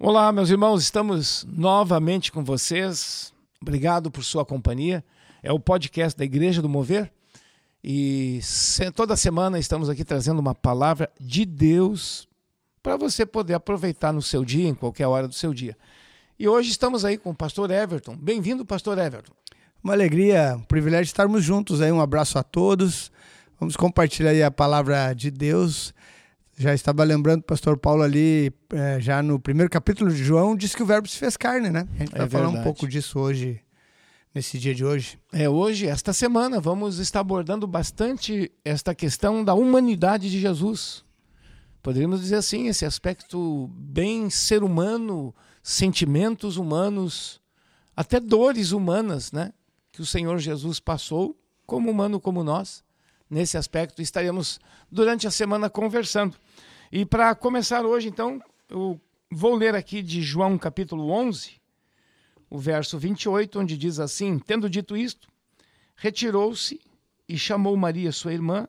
Olá, meus irmãos, estamos novamente com vocês. Obrigado por sua companhia. É o podcast da Igreja do Mover e toda semana estamos aqui trazendo uma palavra de Deus para você poder aproveitar no seu dia, em qualquer hora do seu dia. E hoje estamos aí com o pastor Everton. Bem-vindo, pastor Everton. Uma alegria, um privilégio estarmos juntos aí. Um abraço a todos. Vamos compartilhar aí a palavra de Deus já estava lembrando o pastor Paulo ali, é, já no primeiro capítulo de João, diz que o verbo se fez carne, né? A gente é vai falar um pouco disso hoje, nesse dia de hoje. É, hoje, esta semana, vamos estar abordando bastante esta questão da humanidade de Jesus. Poderíamos dizer assim, esse aspecto bem ser humano, sentimentos humanos, até dores humanas, né? Que o Senhor Jesus passou, como humano como nós nesse aspecto. Estaremos durante a semana conversando. E para começar hoje, então, eu vou ler aqui de João capítulo 11, o verso 28, onde diz assim: Tendo dito isto, retirou-se e chamou Maria, sua irmã,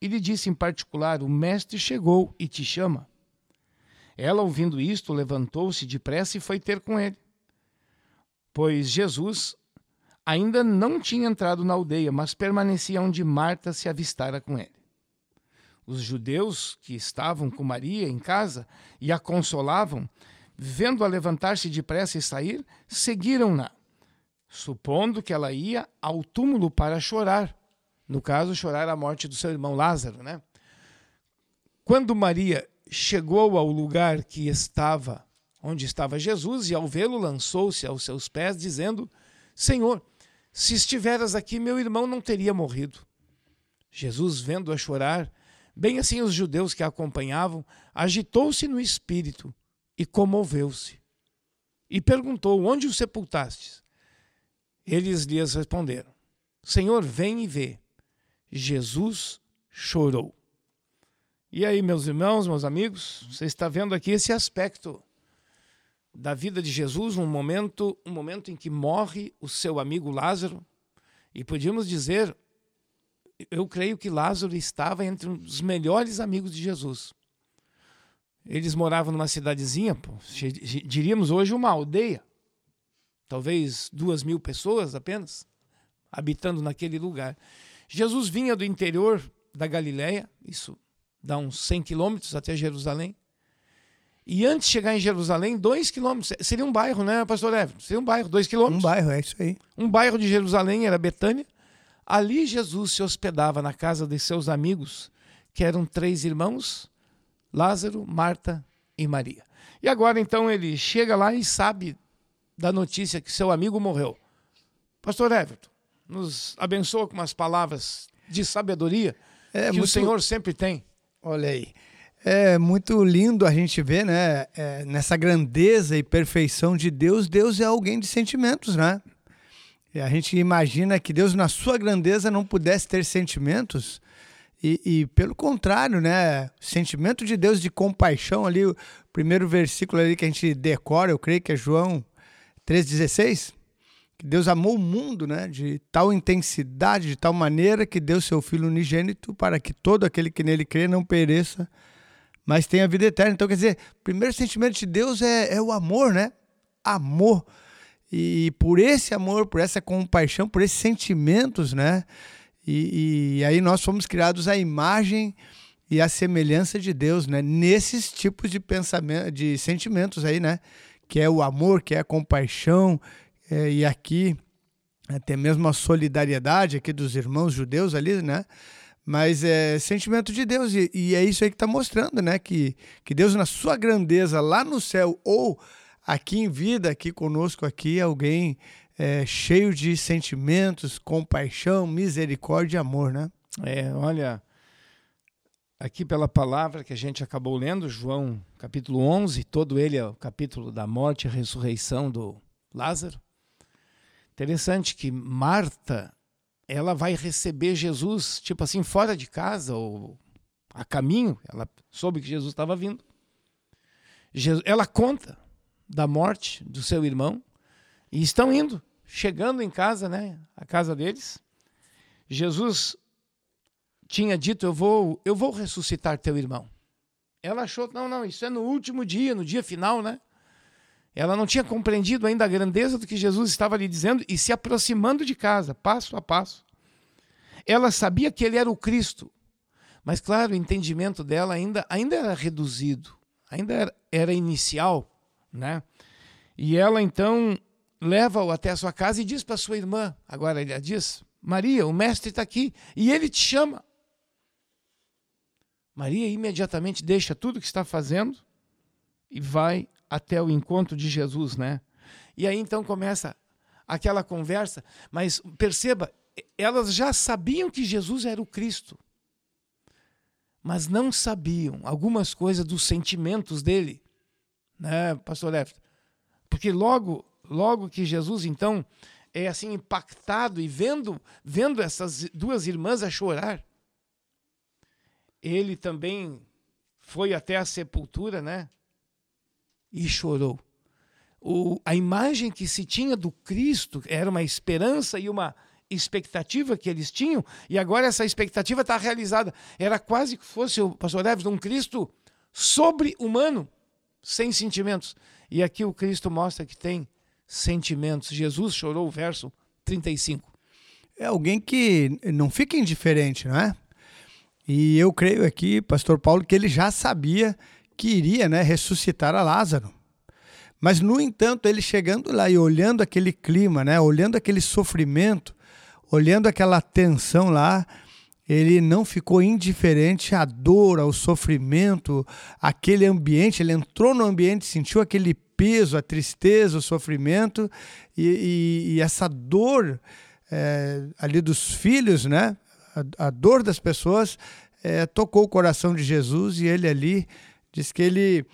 e lhe disse em particular: O mestre chegou e te chama. Ela, ouvindo isto, levantou-se depressa e foi ter com ele. Pois Jesus ainda não tinha entrado na aldeia, mas permanecia onde Marta se avistara com ele. Os judeus que estavam com Maria em casa e a consolavam, vendo-a levantar-se depressa e sair, seguiram-na, supondo que ela ia ao túmulo para chorar. No caso, chorar a morte do seu irmão Lázaro, né? Quando Maria chegou ao lugar que estava, onde estava Jesus, e ao vê-lo lançou-se aos seus pés, dizendo: Senhor, se estiveras aqui, meu irmão não teria morrido. Jesus, vendo-a chorar, Bem assim, os judeus que a acompanhavam, agitou-se no espírito e comoveu-se. E perguntou: Onde o sepultastes? Eles lhes responderam: Senhor, vem e vê. Jesus chorou. E aí, meus irmãos, meus amigos, você está vendo aqui esse aspecto da vida de Jesus, um momento, um momento em que morre o seu amigo Lázaro, e podíamos dizer eu creio que Lázaro estava entre os melhores amigos de Jesus. Eles moravam numa cidadezinha, pô, diríamos hoje uma aldeia, talvez duas mil pessoas apenas, habitando naquele lugar. Jesus vinha do interior da Galiléia, isso dá uns 100 quilômetros até Jerusalém. E antes de chegar em Jerusalém, dois quilômetros, seria um bairro, né, pastor Everton? Seria um bairro, dois quilômetros. Um bairro, é isso aí. Um bairro de Jerusalém era Betânia. Ali Jesus se hospedava na casa de seus amigos, que eram três irmãos: Lázaro, Marta e Maria. E agora então ele chega lá e sabe da notícia que seu amigo morreu. Pastor Everton, nos abençoa com umas palavras de sabedoria é, que muito... o Senhor sempre tem. Olha aí. É muito lindo a gente ver, né? É, nessa grandeza e perfeição de Deus, Deus é alguém de sentimentos, né? A gente imagina que Deus, na sua grandeza, não pudesse ter sentimentos. E, e, pelo contrário, né? O sentimento de Deus de compaixão ali, o primeiro versículo ali que a gente decora, eu creio que é João 3,16. Que Deus amou o mundo, né? De tal intensidade, de tal maneira que deu seu Filho unigênito para que todo aquele que nele crê não pereça, mas tenha vida eterna. Então, quer dizer, o primeiro sentimento de Deus é, é o amor, né? Amor. E por esse amor, por essa compaixão, por esses sentimentos, né? E, e aí nós fomos criados à imagem e à semelhança de Deus, né? Nesses tipos de pensamento, de sentimentos aí, né? Que é o amor, que é a compaixão, é, e aqui até mesmo a solidariedade aqui dos irmãos judeus ali, né? Mas é sentimento de Deus, e, e é isso aí que está mostrando, né? Que, que Deus, na sua grandeza lá no céu, ou aqui em vida, aqui conosco, aqui alguém é, cheio de sentimentos, compaixão, misericórdia e amor, né? É, olha, aqui pela palavra que a gente acabou lendo, João capítulo 11, todo ele é o capítulo da morte e ressurreição do Lázaro. Interessante que Marta, ela vai receber Jesus, tipo assim, fora de casa ou a caminho, ela soube que Jesus estava vindo. ela conta da morte do seu irmão e estão indo, chegando em casa, né, a casa deles. Jesus tinha dito: "Eu vou, eu vou ressuscitar teu irmão". Ela achou: "Não, não, isso é no último dia, no dia final, né? Ela não tinha compreendido ainda a grandeza do que Jesus estava lhe dizendo e se aproximando de casa, passo a passo. Ela sabia que ele era o Cristo, mas claro, o entendimento dela ainda, ainda era reduzido, ainda era, era inicial, né? E ela então leva-o até a sua casa e diz para sua irmã, agora ele diz, Maria, o mestre está aqui e ele te chama. Maria imediatamente deixa tudo que está fazendo e vai até o encontro de Jesus, né? E aí então começa aquela conversa, mas perceba, elas já sabiam que Jesus era o Cristo, mas não sabiam algumas coisas dos sentimentos dele, né, pastor Left? Porque logo, logo que Jesus então é assim impactado e vendo, vendo essas duas irmãs a chorar, ele também foi até a sepultura, né? E chorou. O, a imagem que se tinha do Cristo era uma esperança e uma expectativa que eles tinham, e agora essa expectativa está realizada. Era quase que fosse o pastor Neves um Cristo sobre-humano, sem sentimentos. E aqui o Cristo mostra que tem sentimentos. Jesus chorou, o verso 35. É alguém que não fica indiferente, não é? E eu creio aqui, pastor Paulo, que ele já sabia que iria né, ressuscitar a Lázaro. Mas, no entanto, ele chegando lá e olhando aquele clima, né, olhando aquele sofrimento, olhando aquela tensão lá, ele não ficou indiferente à dor, ao sofrimento, aquele ambiente. Ele entrou no ambiente, sentiu aquele peso, a tristeza, o sofrimento e, e, e essa dor é, ali dos filhos, né? A, a dor das pessoas é, tocou o coração de Jesus e ele ali diz que ele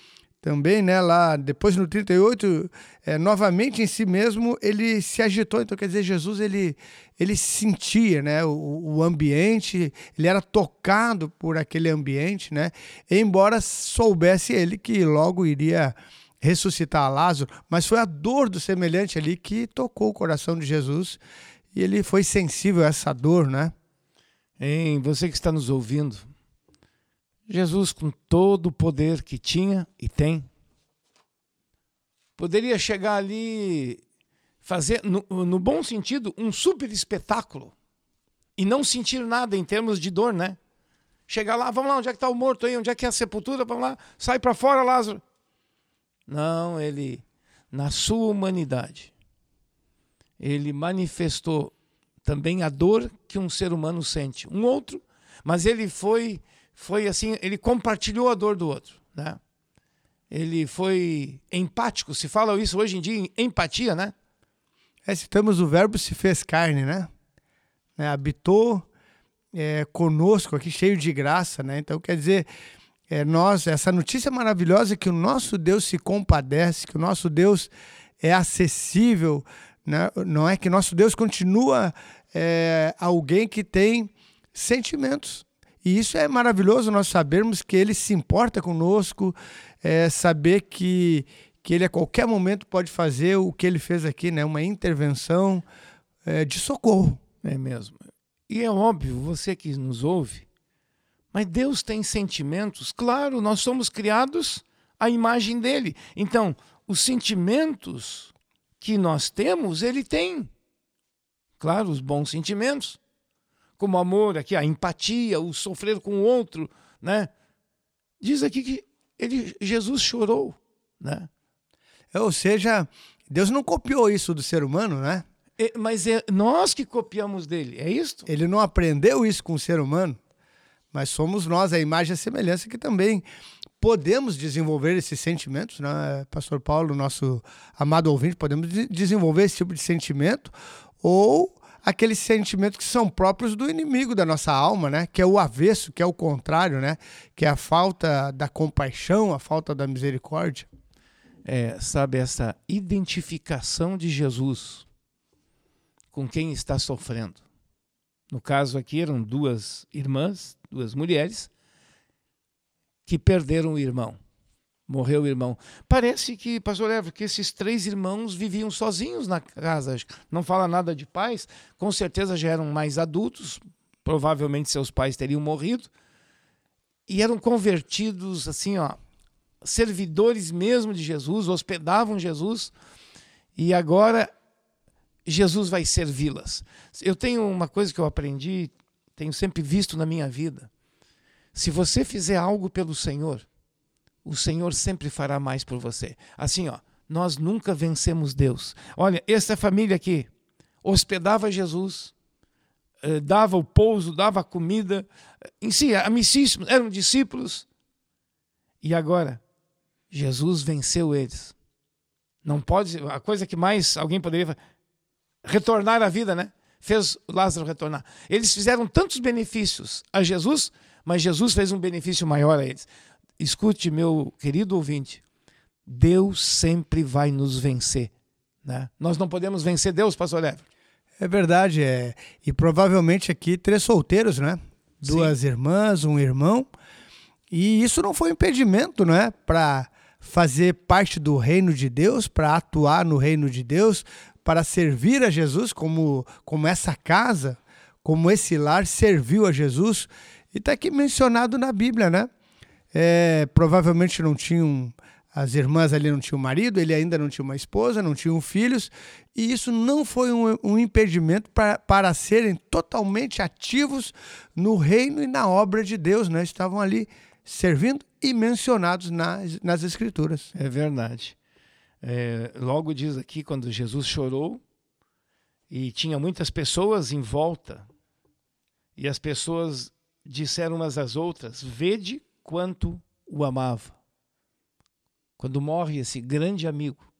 também, né, lá depois no 38, é, novamente em si mesmo, ele se agitou. Então, quer dizer, Jesus, ele, ele sentia, né, o, o ambiente, ele era tocado por aquele ambiente, né, embora soubesse ele que logo iria ressuscitar Lázaro, mas foi a dor do semelhante ali que tocou o coração de Jesus e ele foi sensível a essa dor, né? Em você que está nos ouvindo, Jesus, com todo o poder que tinha e tem, poderia chegar ali, fazer, no, no, bom sentido, um super espetáculo e não sentir nada em termos de dor, né? Chegar lá, vamos lá, onde é que está o morto aí? Onde é que é a sepultura? Vamos lá, sai para fora, Lázaro. Não, ele, na sua humanidade, ele manifestou também a dor que um ser humano sente. Um outro, mas ele foi foi assim, ele compartilhou a dor do outro, né? Ele foi empático, se fala isso hoje em dia, empatia, né? É, citamos o verbo se fez carne, né? né? Habitou é, conosco aqui, cheio de graça, né? Então, quer dizer, é, nós, essa notícia maravilhosa é que o nosso Deus se compadece, que o nosso Deus é acessível, né? não é que nosso Deus continua é, alguém que tem sentimentos, e isso é maravilhoso nós sabermos que ele se importa conosco, é, saber que, que ele a qualquer momento pode fazer o que ele fez aqui, né? uma intervenção é, de socorro. É mesmo. E é óbvio, você que nos ouve, mas Deus tem sentimentos, claro, nós somos criados à imagem dele. Então, os sentimentos que nós temos, ele tem. Claro, os bons sentimentos como amor, aqui a empatia, o sofrer com o outro, né? Diz aqui que ele, Jesus chorou, né? Ou seja, Deus não copiou isso do ser humano, né? É, mas é nós que copiamos dele, é isso? Ele não aprendeu isso com o ser humano, mas somos nós, a imagem e a semelhança, que também podemos desenvolver esses sentimentos, né? Pastor Paulo, nosso amado ouvinte, podemos desenvolver esse tipo de sentimento ou aqueles sentimentos que são próprios do inimigo da nossa alma, né? Que é o avesso, que é o contrário, né? Que é a falta da compaixão, a falta da misericórdia. É, sabe essa identificação de Jesus com quem está sofrendo. No caso aqui eram duas irmãs, duas mulheres que perderam o irmão morreu o irmão. Parece que, pastor Evo, que esses três irmãos viviam sozinhos na casa. Não fala nada de pais, com certeza já eram mais adultos, provavelmente seus pais teriam morrido, e eram convertidos assim, ó, servidores mesmo de Jesus, hospedavam Jesus, e agora Jesus vai servi-las. Eu tenho uma coisa que eu aprendi, tenho sempre visto na minha vida. Se você fizer algo pelo Senhor, o Senhor sempre fará mais por você. Assim, ó, nós nunca vencemos Deus. Olha, essa família aqui hospedava Jesus, eh, dava o pouso, dava a comida, em si, amicíssimos, eram discípulos. E agora, Jesus venceu eles. Não pode, a coisa que mais alguém poderia retornar à vida, né? Fez Lázaro retornar. Eles fizeram tantos benefícios a Jesus, mas Jesus fez um benefício maior a eles. Escute, meu querido ouvinte, Deus sempre vai nos vencer. Né? Nós não podemos vencer Deus, pastor Ever. É verdade, é. E provavelmente aqui três solteiros, né? Duas Sim. irmãs, um irmão. E isso não foi impedimento, né? Para fazer parte do reino de Deus, para atuar no reino de Deus, para servir a Jesus, como, como essa casa, como esse lar serviu a Jesus. E está aqui mencionado na Bíblia, né? É, provavelmente não tinham as irmãs ali não tinham marido, ele ainda não tinha uma esposa, não tinham filhos, e isso não foi um, um impedimento para, para serem totalmente ativos no reino e na obra de Deus, né? Estavam ali servindo e mencionados nas, nas Escrituras. É verdade. É, logo diz aqui, quando Jesus chorou, e tinha muitas pessoas em volta, e as pessoas disseram umas às outras: Vede quanto o amava quando morre esse grande amigo,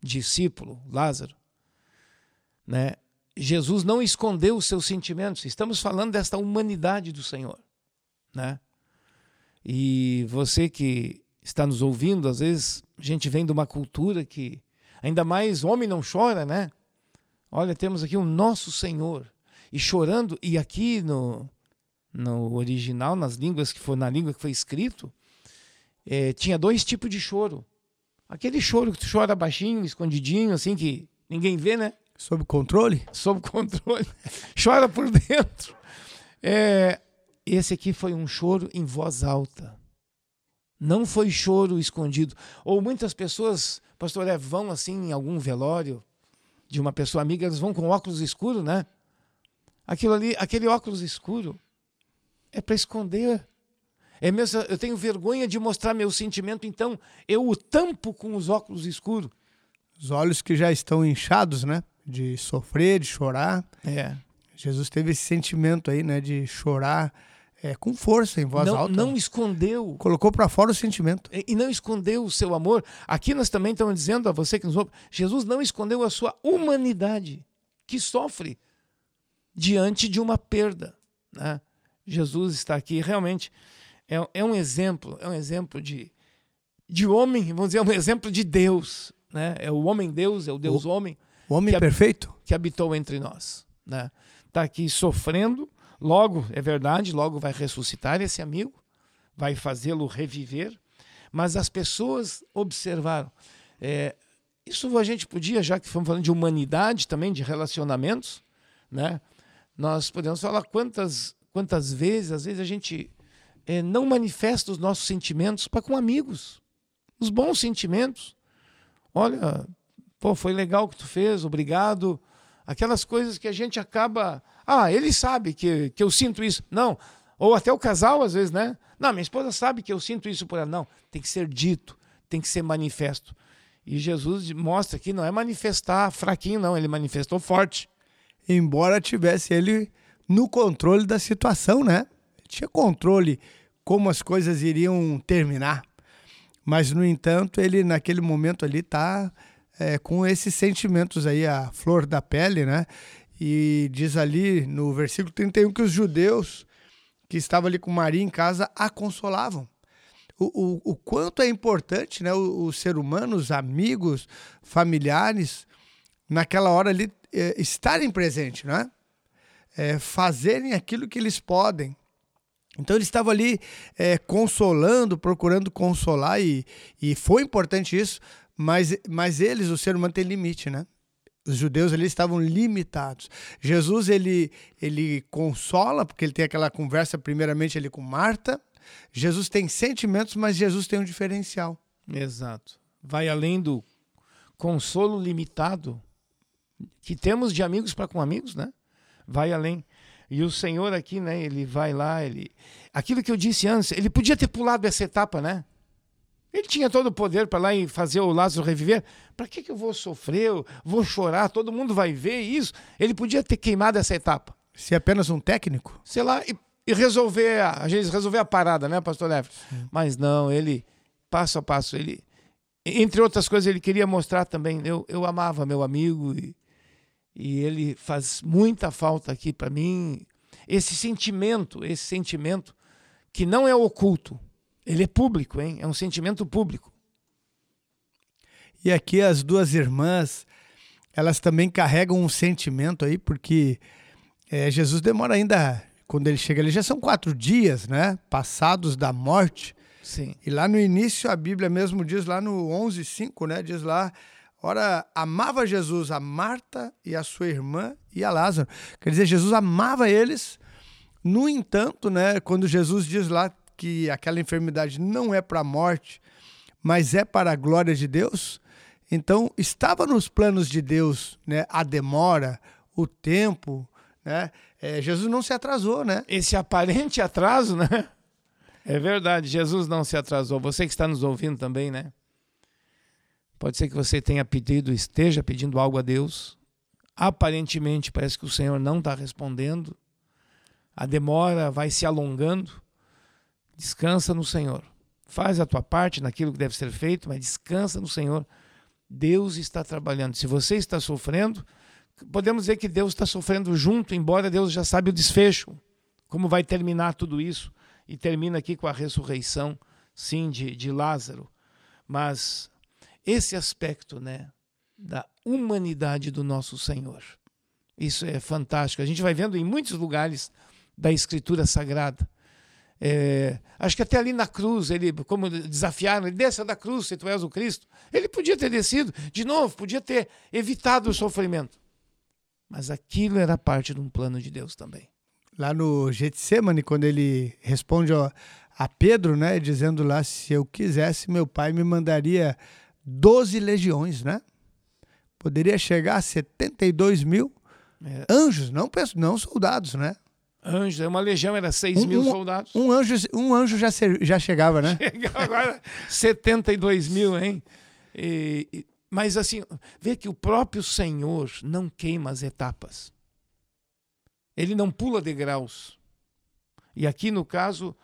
discípulo, Lázaro, né? Jesus não escondeu os seus sentimentos. Estamos falando desta humanidade do Senhor, né? E você que está nos ouvindo, às vezes a gente vem de uma cultura que ainda mais homem não chora, né? Olha, temos aqui o nosso Senhor e chorando e aqui no no original, nas línguas que foi na língua que foi escrito, é, tinha dois tipos de choro. Aquele choro que tu chora baixinho, escondidinho, assim, que ninguém vê, né? Sob controle? Sob controle. Chora por dentro. É, esse aqui foi um choro em voz alta. Não foi choro escondido. Ou muitas pessoas, pastor, é, vão assim em algum velório de uma pessoa amiga, eles vão com óculos escuros, né? Aquilo ali, aquele óculos escuro é para esconder é mesmo, eu tenho vergonha de mostrar meu sentimento, então eu o tampo com os óculos escuros. Os olhos que já estão inchados, né? De sofrer, de chorar. É. Jesus teve esse sentimento aí, né? De chorar é, com força, em voz não, alta. Não escondeu. Colocou para fora o sentimento. E, e não escondeu o seu amor. Aqui nós também estamos dizendo a você que nos ouve: Jesus não escondeu a sua humanidade, que sofre diante de uma perda. Né? Jesus está aqui realmente é, é um exemplo, é um exemplo de, de homem, vamos dizer, é um exemplo de Deus. Né? É o homem-Deus, é o Deus-homem. O homem que perfeito. Que habitou entre nós. Está né? Tá aqui sofrendo, logo, é verdade, logo vai ressuscitar esse amigo, vai fazê-lo reviver. Mas as pessoas observaram. É, isso a gente podia, já que estamos falando de humanidade também, de relacionamentos, né? nós podemos falar quantas, quantas vezes, às vezes a gente é, não manifesta os nossos sentimentos para com amigos. Os bons sentimentos. Olha, pô, foi legal o que tu fez, obrigado. Aquelas coisas que a gente acaba. Ah, ele sabe que, que eu sinto isso. Não. Ou até o casal, às vezes, né? Não, minha esposa sabe que eu sinto isso por ela. Não, tem que ser dito, tem que ser manifesto. E Jesus mostra que não é manifestar fraquinho, não, ele manifestou forte. Embora tivesse ele no controle da situação, né? tinha controle como as coisas iriam terminar. Mas, no entanto, ele naquele momento ali está é, com esses sentimentos aí, a flor da pele, né? E diz ali no versículo 31 que os judeus que estavam ali com Maria em casa a consolavam. O, o, o quanto é importante né, o, o, ser humano, os amigos, familiares, naquela hora ali é, estarem presentes, né? É, fazerem aquilo que eles podem então ele estava ali é, consolando, procurando consolar, e, e foi importante isso, mas, mas eles, o ser humano, tem limite, né? Os judeus ali estavam limitados. Jesus ele, ele consola, porque ele tem aquela conversa primeiramente ali com Marta, Jesus tem sentimentos, mas Jesus tem um diferencial. Exato. Vai além do consolo limitado que temos de amigos para com amigos, né? Vai além. E o Senhor aqui, né, ele vai lá, ele aquilo que eu disse antes, ele podia ter pulado essa etapa, né? Ele tinha todo o poder para lá e fazer o Lázaro reviver. Para que, que eu vou sofrer? Eu vou chorar? Todo mundo vai ver isso. Ele podia ter queimado essa etapa. Se é apenas um técnico? Sei lá, e, e resolver, a, a gente resolver a parada, né, pastor Neves? Mas não, ele, passo a passo, ele, entre outras coisas, ele queria mostrar também, eu, eu amava meu amigo e, e ele faz muita falta aqui para mim. Esse sentimento, esse sentimento que não é oculto, ele é público, hein? É um sentimento público. E aqui as duas irmãs, elas também carregam um sentimento aí, porque é, Jesus demora ainda, quando ele chega ali, já são quatro dias, né? Passados da morte. Sim. E lá no início, a Bíblia mesmo diz, lá no 11:5, né? Diz lá, ora, amava Jesus a Marta e a sua irmã e a Lázaro. Quer dizer, Jesus amava eles. No entanto, né, quando Jesus diz lá que aquela enfermidade não é para a morte, mas é para a glória de Deus, então estava nos planos de Deus né, a demora, o tempo. Né? É, Jesus não se atrasou, né? Esse aparente atraso, né? É verdade, Jesus não se atrasou. Você que está nos ouvindo também, né? Pode ser que você tenha pedido, esteja pedindo algo a Deus. Aparentemente parece que o Senhor não está respondendo. A demora vai se alongando. Descansa no Senhor. Faz a tua parte naquilo que deve ser feito, mas descansa no Senhor. Deus está trabalhando. Se você está sofrendo, podemos dizer que Deus está sofrendo junto, embora Deus já sabe o desfecho, como vai terminar tudo isso. E termina aqui com a ressurreição, sim, de, de Lázaro. Mas esse aspecto, né, da humanidade do nosso Senhor, isso é fantástico. A gente vai vendo em muitos lugares da Escritura Sagrada é, acho que até ali na cruz, ele, como desafiaram, ele desça da cruz se tu és o Cristo. Ele podia ter descido, de novo, podia ter evitado o sofrimento. Mas aquilo era parte de um plano de Deus também. Lá no Getsemane, quando ele responde ó, a Pedro, né, dizendo lá, se eu quisesse, meu pai me mandaria 12 legiões, né? Poderia chegar a 72 mil é. anjos, não, não soldados, né? Anjos, uma legião era 6 um, mil soldados. Um anjo, um anjo já, já chegava, né? Chegava agora 72 mil, hein? E, e, mas assim, vê que o próprio Senhor não queima as etapas. Ele não pula degraus. E aqui, no caso,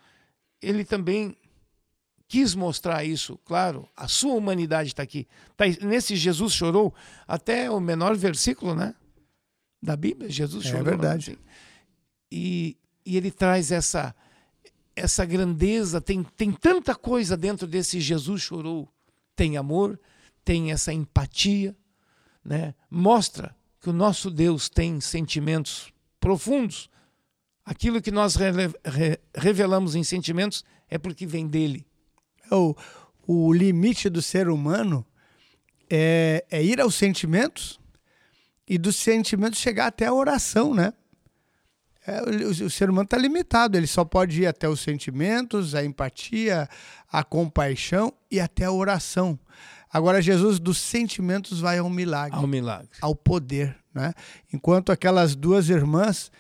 ele também quis mostrar isso, claro, a sua humanidade está aqui. Tá, nesse Jesus chorou, até o menor versículo, né? Da Bíblia, Jesus é chorou. É verdade. Assim e, e ele traz essa essa grandeza, tem, tem tanta coisa dentro desse Jesus chorou. Tem amor, tem essa empatia, né? mostra que o nosso Deus tem sentimentos profundos. Aquilo que nós re, re, revelamos em sentimentos é porque vem dele. É o, o limite do ser humano é, é ir aos sentimentos e dos sentimentos chegar até a oração, né? É, o, o, ser humano está limitado, ele só pode ir até os sentimentos, a empatia, a compaixão e até a oração. Agora, Jesus dos sentimentos vai ao milagre. Ao milagre. Ao poder. Né? Enquanto aquelas duas irmãs,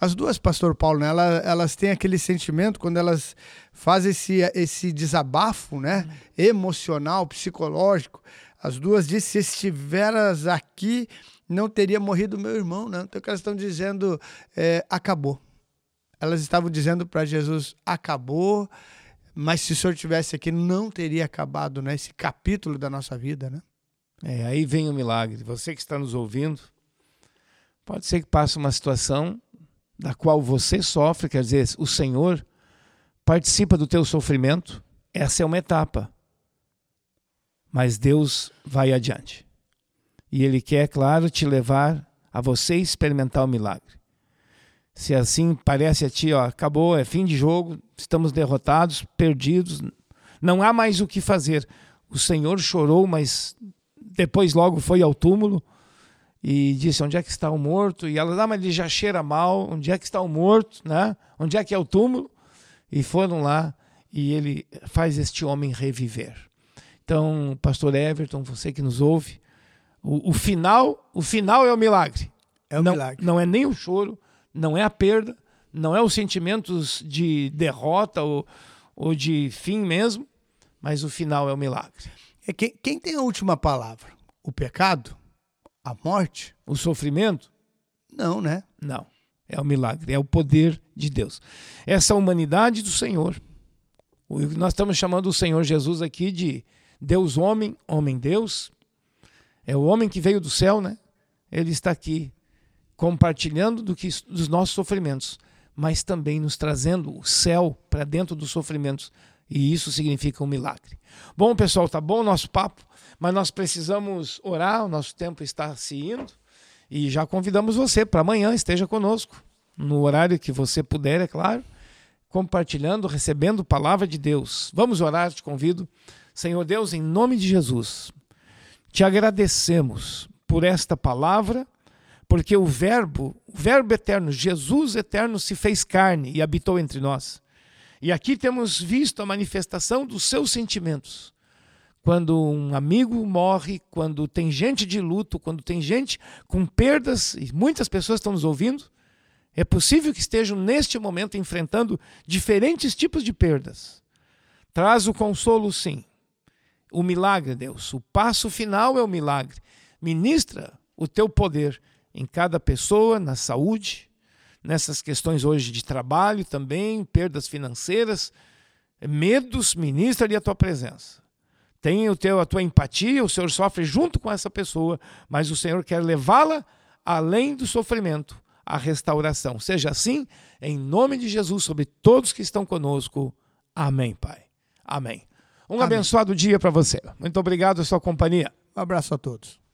as duas, pastor Paulo, né? elas, elas têm aquele sentimento quando elas fazem esse, esse desabafo né? emocional, psicológico. As duas dizem: se estiveras aqui, não teria morrido meu irmão, né? Então, elas estão dizendo, é, acabou. Elas estavam dizendo para Jesus, acabou, mas se o senhor tivesse aqui, não teria acabado, né? Esse capítulo da nossa vida, né? É, aí vem o milagre. Você que está nos ouvindo, pode ser que passe uma situação da qual você sofre, quer dizer, o Senhor participa do teu sofrimento. Essa é uma etapa. Mas Deus vai adiante. E Ele quer, claro, te levar a você experimentar o milagre. Se assim parece a ti, ó, acabou, é fim de jogo, estamos derrotados, perdidos, não há mais o que fazer. O Senhor chorou, mas depois logo foi ao túmulo e disse: Onde é que está o morto? E ela, ah, mas ele já cheira mal, onde é que está o morto? Né? Onde é que é o túmulo? E foram lá e ele faz este homem reviver. Então, pastor Everton, você que nos ouve, o, o final, o final é o milagre. É o não, milagre. Não é nem o choro, não é a perda, não é os sentimentos de derrota ou, ou de fim mesmo, mas o final é o milagre. É quem, quem tem a última palavra? O pecado? A morte? O sofrimento? Não, né? Não. É o milagre, é o poder de Deus. Essa humanidade do Senhor. Nós estamos chamando o Senhor Jesus aqui de Deus homem, homem Deus. É o homem que veio do céu, né? Ele está aqui compartilhando do que, dos nossos sofrimentos, mas também nos trazendo o céu para dentro dos sofrimentos. E isso significa um milagre. Bom, pessoal, tá bom o nosso papo, mas nós precisamos orar, o nosso tempo está se indo. E já convidamos você para amanhã, esteja conosco, no horário que você puder, é claro, compartilhando, recebendo palavra de Deus. Vamos orar, te convido. Senhor Deus, em nome de Jesus, te agradecemos por esta palavra, porque o Verbo, o Verbo eterno, Jesus eterno, se fez carne e habitou entre nós. E aqui temos visto a manifestação dos seus sentimentos quando um amigo morre, quando tem gente de luto, quando tem gente com perdas, e muitas pessoas estão nos ouvindo, é possível que estejam neste momento enfrentando diferentes tipos de perdas. Traz o consolo, sim. O milagre, Deus. O passo final é o milagre. Ministra o teu poder em cada pessoa, na saúde, nessas questões hoje de trabalho também, perdas financeiras, medos, ministra-lhe a tua presença tem o teu, a tua empatia, o Senhor sofre junto com essa pessoa, mas o Senhor quer levá-la além do sofrimento, à restauração. Seja assim, em nome de Jesus, sobre todos que estão conosco. Amém, Pai. Amém. Um Amém. abençoado dia para você. Muito obrigado pela sua companhia. Um abraço a todos.